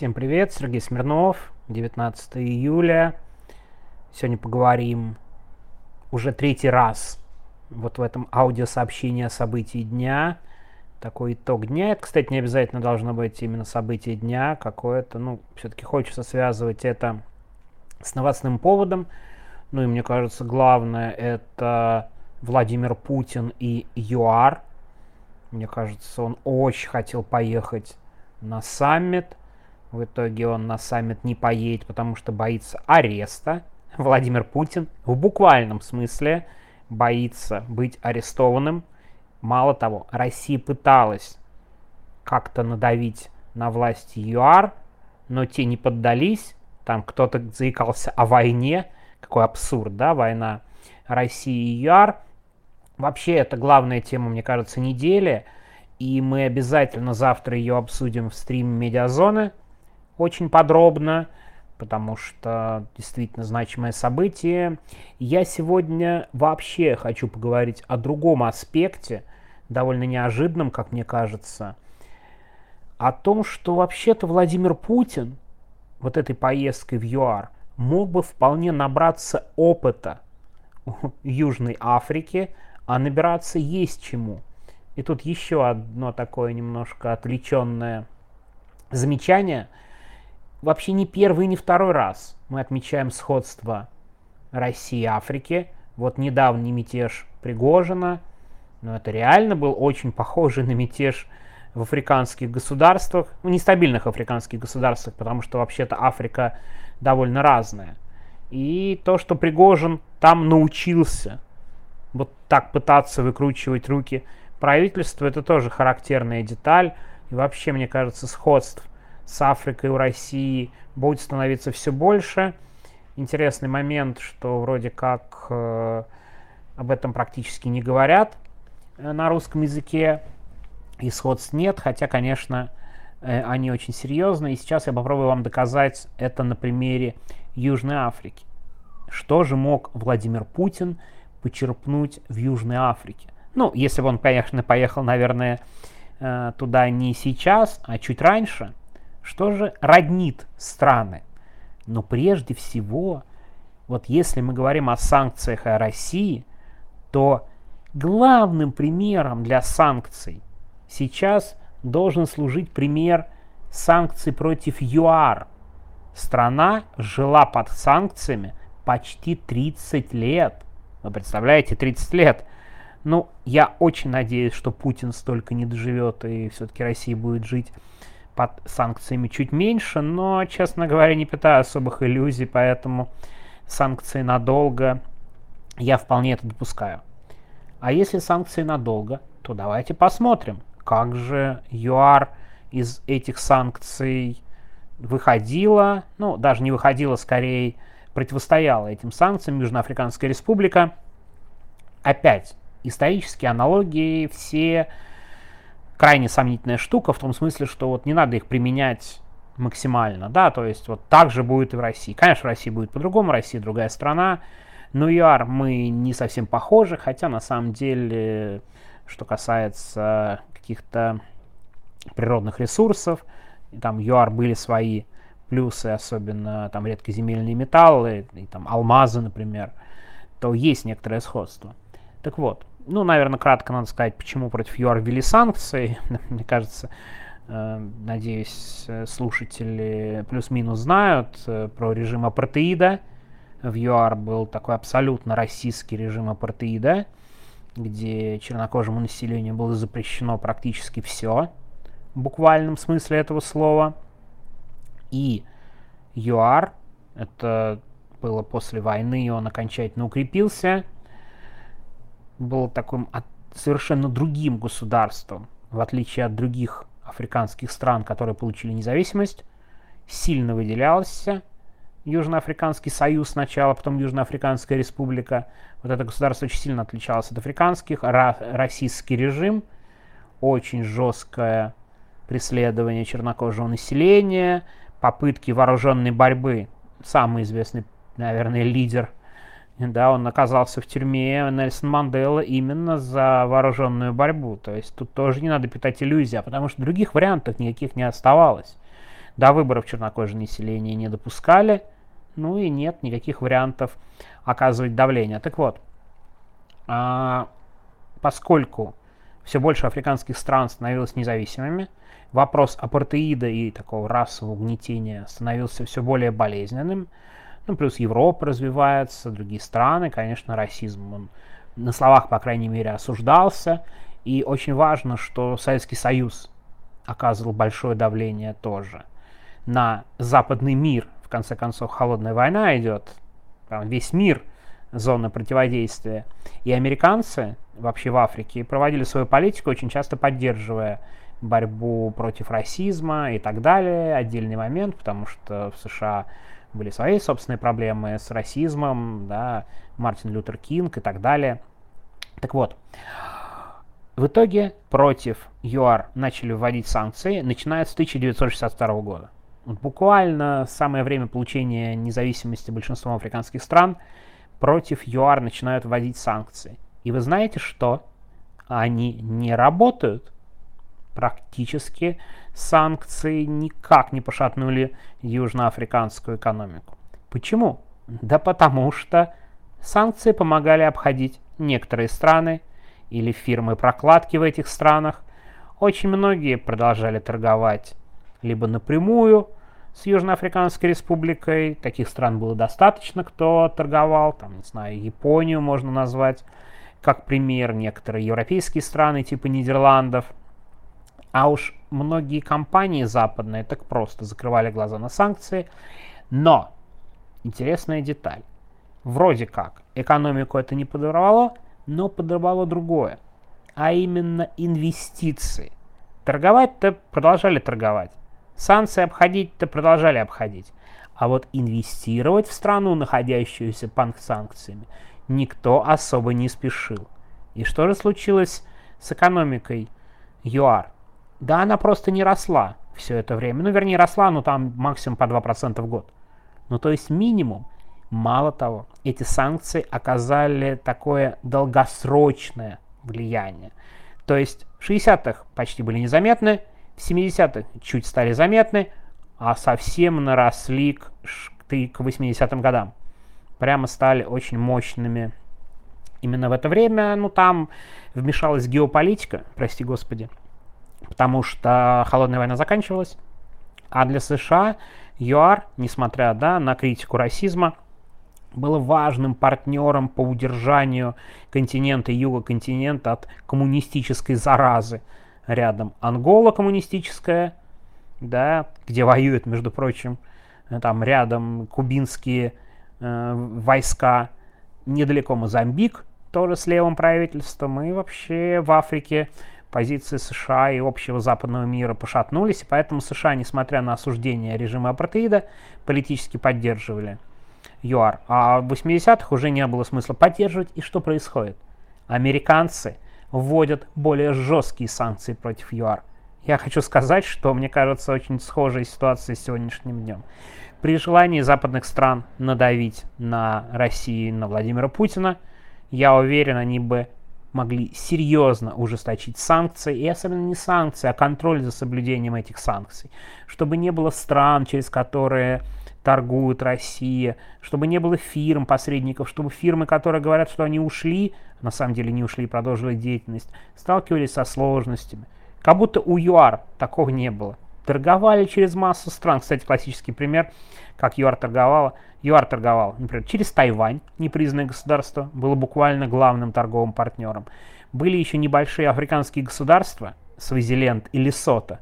Всем привет, Сергей Смирнов, 19 июля. Сегодня поговорим уже третий раз вот в этом аудиосообщении о событии дня. Такой итог дня. Это, кстати, не обязательно должно быть именно событие дня какое-то. Ну, все-таки хочется связывать это с новостным поводом. Ну и мне кажется, главное это Владимир Путин и ЮАР. Мне кажется, он очень хотел поехать на саммит. В итоге он на саммит не поедет, потому что боится ареста. Владимир Путин в буквальном смысле боится быть арестованным. Мало того, Россия пыталась как-то надавить на власти ЮАР, но те не поддались. Там кто-то заикался о войне. Какой абсурд, да, война России и ЮАР. Вообще, это главная тема, мне кажется, недели. И мы обязательно завтра ее обсудим в стриме Медиазоны очень подробно, потому что действительно значимое событие. Я сегодня вообще хочу поговорить о другом аспекте, довольно неожиданном, как мне кажется, о том, что вообще-то Владимир Путин вот этой поездкой в ЮАР мог бы вполне набраться опыта у Южной Африки, а набираться есть чему. И тут еще одно такое немножко отвлеченное замечание – вообще не первый не второй раз мы отмечаем сходство России и Африки. Вот недавний мятеж Пригожина, но это реально был очень похожий на мятеж в африканских государствах, ну, нестабильных африканских государствах, потому что вообще-то Африка довольно разная. И то, что Пригожин там научился вот так пытаться выкручивать руки правительству, это тоже характерная деталь. И вообще, мне кажется, сходств с Африкой у России будет становиться все больше. Интересный момент, что вроде как э, об этом практически не говорят э, на русском языке, и сходств нет, хотя, конечно, э, они очень серьезные. И сейчас я попробую вам доказать это на примере Южной Африки. Что же мог Владимир Путин почерпнуть в Южной Африке? Ну, если бы он, конечно, поехал, наверное, э, туда не сейчас, а чуть раньше – что же роднит страны? Но прежде всего, вот если мы говорим о санкциях о России, то главным примером для санкций сейчас должен служить пример санкций против ЮАР. Страна жила под санкциями почти 30 лет. Вы представляете, 30 лет. Ну, я очень надеюсь, что Путин столько не доживет, и все-таки Россия будет жить под санкциями чуть меньше, но, честно говоря, не питаю особых иллюзий, поэтому санкции надолго я вполне это допускаю. А если санкции надолго, то давайте посмотрим, как же ЮАР из этих санкций выходила, ну, даже не выходила, скорее противостояла этим санкциям Южноафриканская республика. Опять, исторические аналогии все крайне сомнительная штука в том смысле, что вот не надо их применять максимально, да, то есть вот так же будет и в России. Конечно, в России будет по-другому, Россия другая страна, но ЮАР мы не совсем похожи, хотя на самом деле, что касается каких-то природных ресурсов, там ЮАР были свои плюсы, особенно там редкоземельные металлы, и там алмазы, например, то есть некоторое сходство. Так вот, ну, наверное, кратко надо сказать, почему против ЮАР ввели санкции. Мне кажется, э, надеюсь, слушатели плюс-минус знают э, про режим апартеида. В ЮАР был такой абсолютно российский режим апартеида, где чернокожему населению было запрещено практически все, в буквальном смысле этого слова. И ЮАР, это было после войны, он окончательно укрепился – был таким совершенно другим государством, в отличие от других африканских стран, которые получили независимость, сильно выделялся Южноафриканский союз сначала, потом Южноафриканская республика. Вот это государство очень сильно отличалось от африканских. Российский режим, очень жесткое преследование чернокожего населения, попытки вооруженной борьбы. Самый известный, наверное, лидер – да, он оказался в тюрьме Нельсон Мандела именно за вооруженную борьбу. То есть тут тоже не надо питать иллюзии, а потому что других вариантов никаких не оставалось. До выборов чернокожее население не допускали, ну и нет никаких вариантов оказывать давление. Так вот, а, поскольку все больше африканских стран становилось независимыми, вопрос апартеида и такого расового угнетения становился все более болезненным. Ну, плюс Европа развивается, другие страны, конечно, расизм, он на словах, по крайней мере, осуждался. И очень важно, что Советский Союз оказывал большое давление тоже на западный мир. В конце концов, холодная война идет, весь мир зона противодействия. И американцы вообще в Африке проводили свою политику, очень часто поддерживая борьбу против расизма и так далее. Отдельный момент, потому что в США были свои собственные проблемы с расизмом, да, Мартин Лютер Кинг и так далее. Так вот, в итоге против ЮАР начали вводить санкции, начиная с 1962 года. Вот буквально самое время получения независимости большинством африканских стран против ЮАР начинают вводить санкции. И вы знаете что? Они не работают. Практически санкции никак не пошатнули южноафриканскую экономику. Почему? Да потому что санкции помогали обходить некоторые страны или фирмы прокладки в этих странах. Очень многие продолжали торговать либо напрямую с Южноафриканской республикой, таких стран было достаточно, кто торговал, там, не знаю, Японию можно назвать как пример, некоторые европейские страны типа Нидерландов. А уж многие компании западные так просто закрывали глаза на санкции. Но, интересная деталь, вроде как экономику это не подорвало, но подорвало другое, а именно инвестиции. Торговать-то продолжали торговать, санкции обходить-то продолжали обходить, а вот инвестировать в страну, находящуюся под санкциями, никто особо не спешил. И что же случилось с экономикой ЮАР? Да она просто не росла все это время. Ну, вернее, росла, но там максимум по 2% в год. Ну, то есть минимум. Мало того, эти санкции оказали такое долгосрочное влияние. То есть в 60-х почти были незаметны, в 70-х чуть стали заметны, а совсем наросли к, к 80-м годам прямо стали очень мощными. Именно в это время, ну, там вмешалась геополитика, прости господи, потому что холодная война заканчивалась, а для США ЮАР, несмотря да, на критику расизма, было важным партнером по удержанию континента, юга континента от коммунистической заразы. Рядом Ангола коммунистическая, да, где воюют, между прочим, там рядом кубинские э, войска, недалеко Мозамбик, тоже с левым правительством, и вообще в Африке позиции США и общего западного мира пошатнулись, и поэтому США, несмотря на осуждение режима апартеида, политически поддерживали ЮАР. А в 80-х уже не было смысла поддерживать, и что происходит? Американцы вводят более жесткие санкции против ЮАР. Я хочу сказать, что мне кажется очень схожая ситуация с сегодняшним днем. При желании западных стран надавить на Россию, на Владимира Путина, я уверен, они бы могли серьезно ужесточить санкции, и особенно не санкции, а контроль за соблюдением этих санкций, чтобы не было стран, через которые торгует Россия, чтобы не было фирм, посредников, чтобы фирмы, которые говорят, что они ушли, на самом деле не ушли продолжили деятельность, сталкивались со сложностями. Как будто у ЮАР такого не было торговали через массу стран. Кстати, классический пример, как ЮАР торговала. ЮАР торговал, например, через Тайвань, непризнанное государство, было буквально главным торговым партнером. Были еще небольшие африканские государства, Свазиленд и Лесото.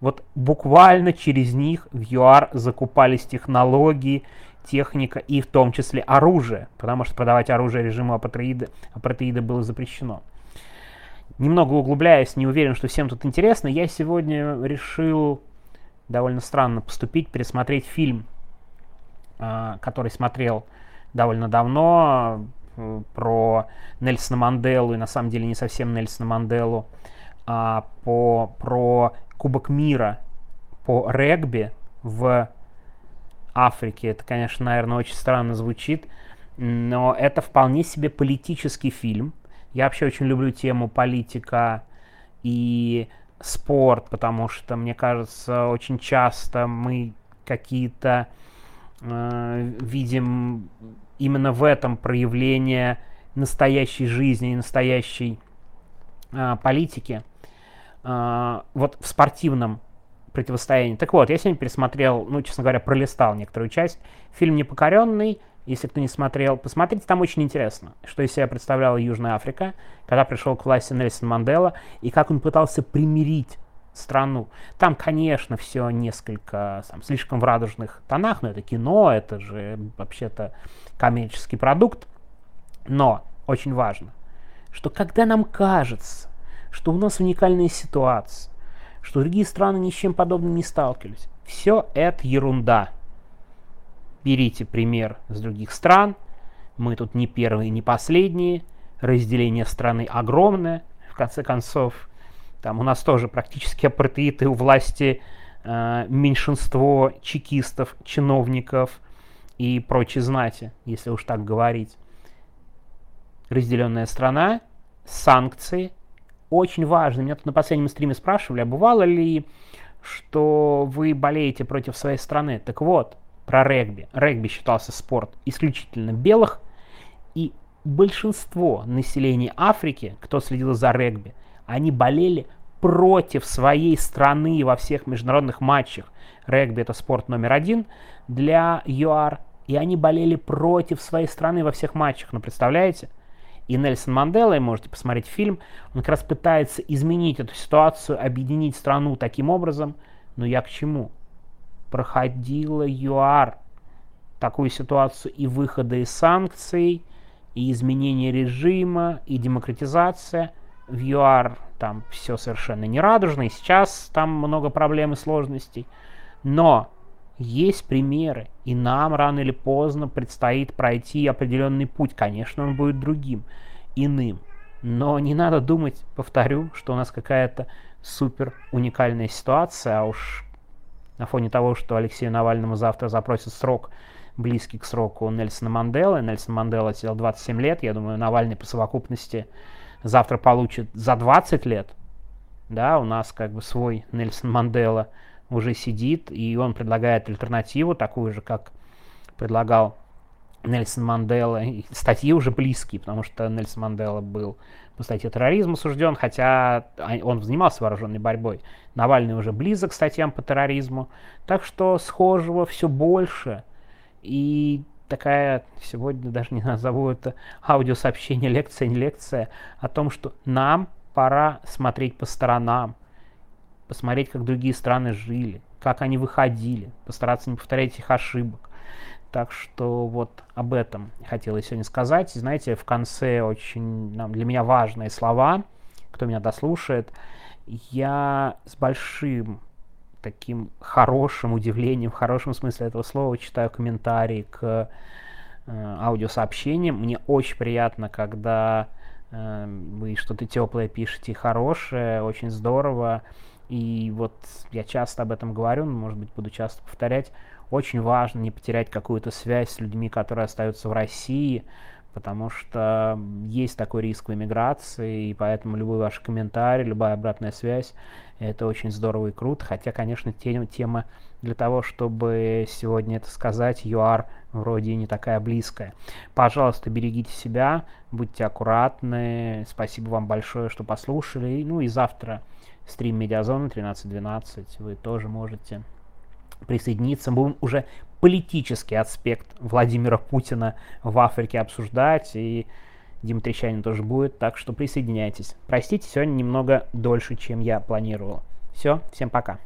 Вот буквально через них в ЮАР закупались технологии, техника и в том числе оружие, потому что продавать оружие режиму апатриида, апатриида было запрещено немного углубляясь, не уверен, что всем тут интересно, я сегодня решил довольно странно поступить, пересмотреть фильм, а, который смотрел довольно давно, э, про Нельсона Манделу, и на самом деле не совсем Нельсона Манделу, а по, про Кубок мира по регби в Африке. Это, конечно, наверное, очень странно звучит, но это вполне себе политический фильм, я вообще очень люблю тему политика и спорт, потому что, мне кажется, очень часто мы какие-то э, видим именно в этом проявление настоящей жизни и настоящей э, политики. Э, вот в спортивном противостоянии. Так вот, я сегодня пересмотрел, ну, честно говоря, пролистал некоторую часть. Фильм «Непокоренный», если кто не смотрел, посмотрите, там очень интересно, что из себя представляла Южная Африка, когда пришел к власти Нельсон Мандела, и как он пытался примирить страну. Там, конечно, все несколько там, слишком в радужных тонах, но это кино, это же вообще-то коммерческий продукт. Но очень важно, что когда нам кажется, что у нас уникальная ситуация, что другие страны ни с чем подобным не сталкивались, все это ерунда берите пример с других стран. Мы тут не первые, не последние. Разделение страны огромное. В конце концов, там у нас тоже практически апартеид и у власти э, меньшинство чекистов, чиновников и прочей знати, если уж так говорить. Разделенная страна, санкции. Очень важно. Меня тут на последнем стриме спрашивали, а бывало ли, что вы болеете против своей страны? Так вот, про регби. Регби считался спорт исключительно белых, и большинство населения Африки, кто следил за регби, они болели против своей страны во всех международных матчах. Регби это спорт номер один для ЮАР, и они болели против своей страны во всех матчах. Ну, представляете? И Нельсон Мандела, и можете посмотреть фильм, он как раз пытается изменить эту ситуацию, объединить страну таким образом. Но я к чему? Проходила ЮАР такую ситуацию и выхода из санкций, и изменение режима, и демократизация. В ЮАР там все совершенно нерадужно, и сейчас там много проблем и сложностей. Но есть примеры, и нам рано или поздно предстоит пройти определенный путь. Конечно, он будет другим, иным. Но не надо думать, повторю, что у нас какая-то супер уникальная ситуация, а уж на фоне того, что Алексею Навальному завтра запросят срок, близкий к сроку Нельсона Манделы. Нельсон Мандела сидел 27 лет, я думаю, Навальный по совокупности завтра получит за 20 лет. Да, у нас как бы свой Нельсон Мандела уже сидит, и он предлагает альтернативу, такую же, как предлагал Нельсон Мандела. Статьи уже близкие, потому что Нельсон Мандела был по статье терроризм осужден, хотя он занимался вооруженной борьбой. Навальный уже близок к статьям по терроризму. Так что схожего все больше. И такая, сегодня даже не назову это аудиосообщение, лекция, не лекция, о том, что нам пора смотреть по сторонам, посмотреть, как другие страны жили, как они выходили, постараться не повторять их ошибок. Так что вот об этом хотелось сегодня сказать. знаете, в конце очень для меня важные слова, кто меня дослушает. Я с большим таким хорошим удивлением, в хорошем смысле этого слова, читаю комментарии к э, аудиосообщениям. Мне очень приятно, когда э, вы что-то теплое пишете, хорошее, очень здорово. И вот я часто об этом говорю, может быть, буду часто повторять очень важно не потерять какую-то связь с людьми, которые остаются в России, потому что есть такой риск в эмиграции, и поэтому любой ваш комментарий, любая обратная связь, это очень здорово и круто, хотя, конечно, тема, для того, чтобы сегодня это сказать, ЮАР вроде не такая близкая. Пожалуйста, берегите себя, будьте аккуратны, спасибо вам большое, что послушали, ну и завтра стрим Медиазона 13.12 вы тоже можете присоединиться. Мы будем уже политический аспект Владимира Путина в Африке обсуждать, и Дима Трещанин тоже будет, так что присоединяйтесь. Простите, сегодня немного дольше, чем я планировал. Все, всем пока.